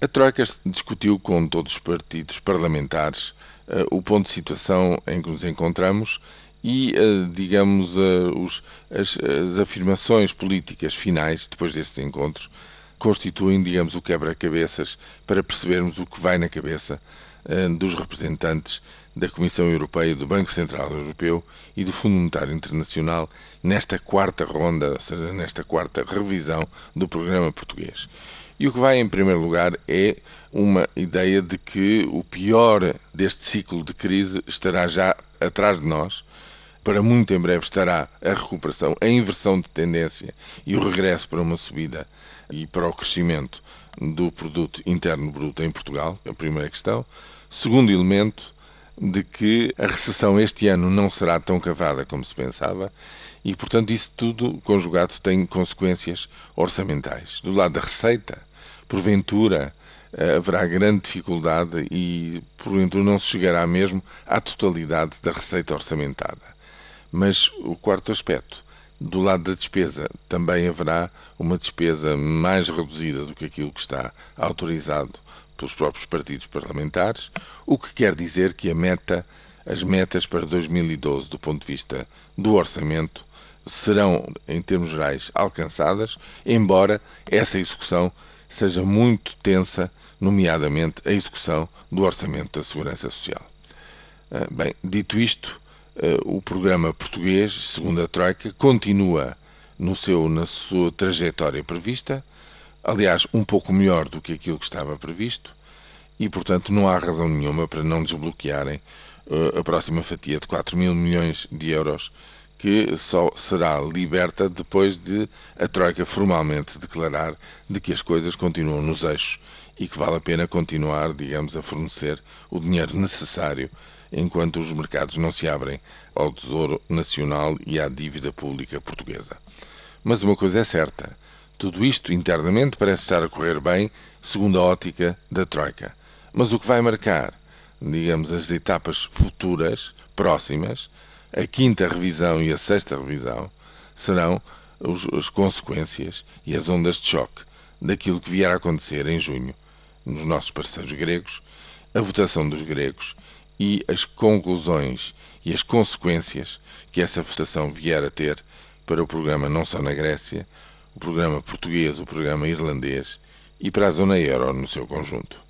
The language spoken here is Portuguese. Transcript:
A Troika discutiu com todos os partidos parlamentares uh, o ponto de situação em que nos encontramos e, uh, digamos, uh, os, as, as, afirmações políticas finais, depois destes encontros, constituem, digamos, o quebra-cabeças para percebermos o que vai na cabeça dos representantes da Comissão Europeia, do Banco Central Europeu e do Fundo Monetário Internacional nesta quarta ronda, ou seja, nesta quarta revisão do programa português. E o que vai em primeiro lugar é uma ideia de que o pior deste ciclo de crise estará já atrás de nós. Para muito em breve estará a recuperação, a inversão de tendência e o regresso para uma subida e para o crescimento do produto interno bruto em Portugal, a primeira questão. Segundo elemento, de que a recessão este ano não será tão cavada como se pensava e, portanto, isso tudo conjugado tem consequências orçamentais. Do lado da receita, porventura eh, haverá grande dificuldade e, porventura, não se chegará mesmo à totalidade da receita orçamentada. Mas o quarto aspecto, do lado da despesa, também haverá uma despesa mais reduzida do que aquilo que está autorizado pelos próprios partidos parlamentares, o que quer dizer que meta, as metas para 2012, do ponto de vista do orçamento, serão, em termos gerais, alcançadas, embora essa execução seja muito tensa, nomeadamente a execução do Orçamento da Segurança Social. Ah, bem, dito isto, ah, o programa português, segundo a Troika, continua no seu, na sua trajetória prevista, aliás, um pouco melhor do que aquilo que estava previsto, e, portanto, não há razão nenhuma para não desbloquearem uh, a próxima fatia de 4 mil milhões de euros, que só será liberta depois de a Troika formalmente declarar de que as coisas continuam nos eixos e que vale a pena continuar, digamos, a fornecer o dinheiro necessário enquanto os mercados não se abrem ao Tesouro Nacional e à dívida pública portuguesa. Mas uma coisa é certa: tudo isto internamente parece estar a correr bem, segundo a ótica da Troika. Mas o que vai marcar, digamos, as etapas futuras, próximas, a quinta revisão e a sexta revisão, serão os, as consequências e as ondas de choque daquilo que vier a acontecer em junho nos nossos parceiros gregos, a votação dos gregos e as conclusões e as consequências que essa votação vier a ter para o programa não só na Grécia, o programa português, o programa irlandês e para a zona euro no seu conjunto.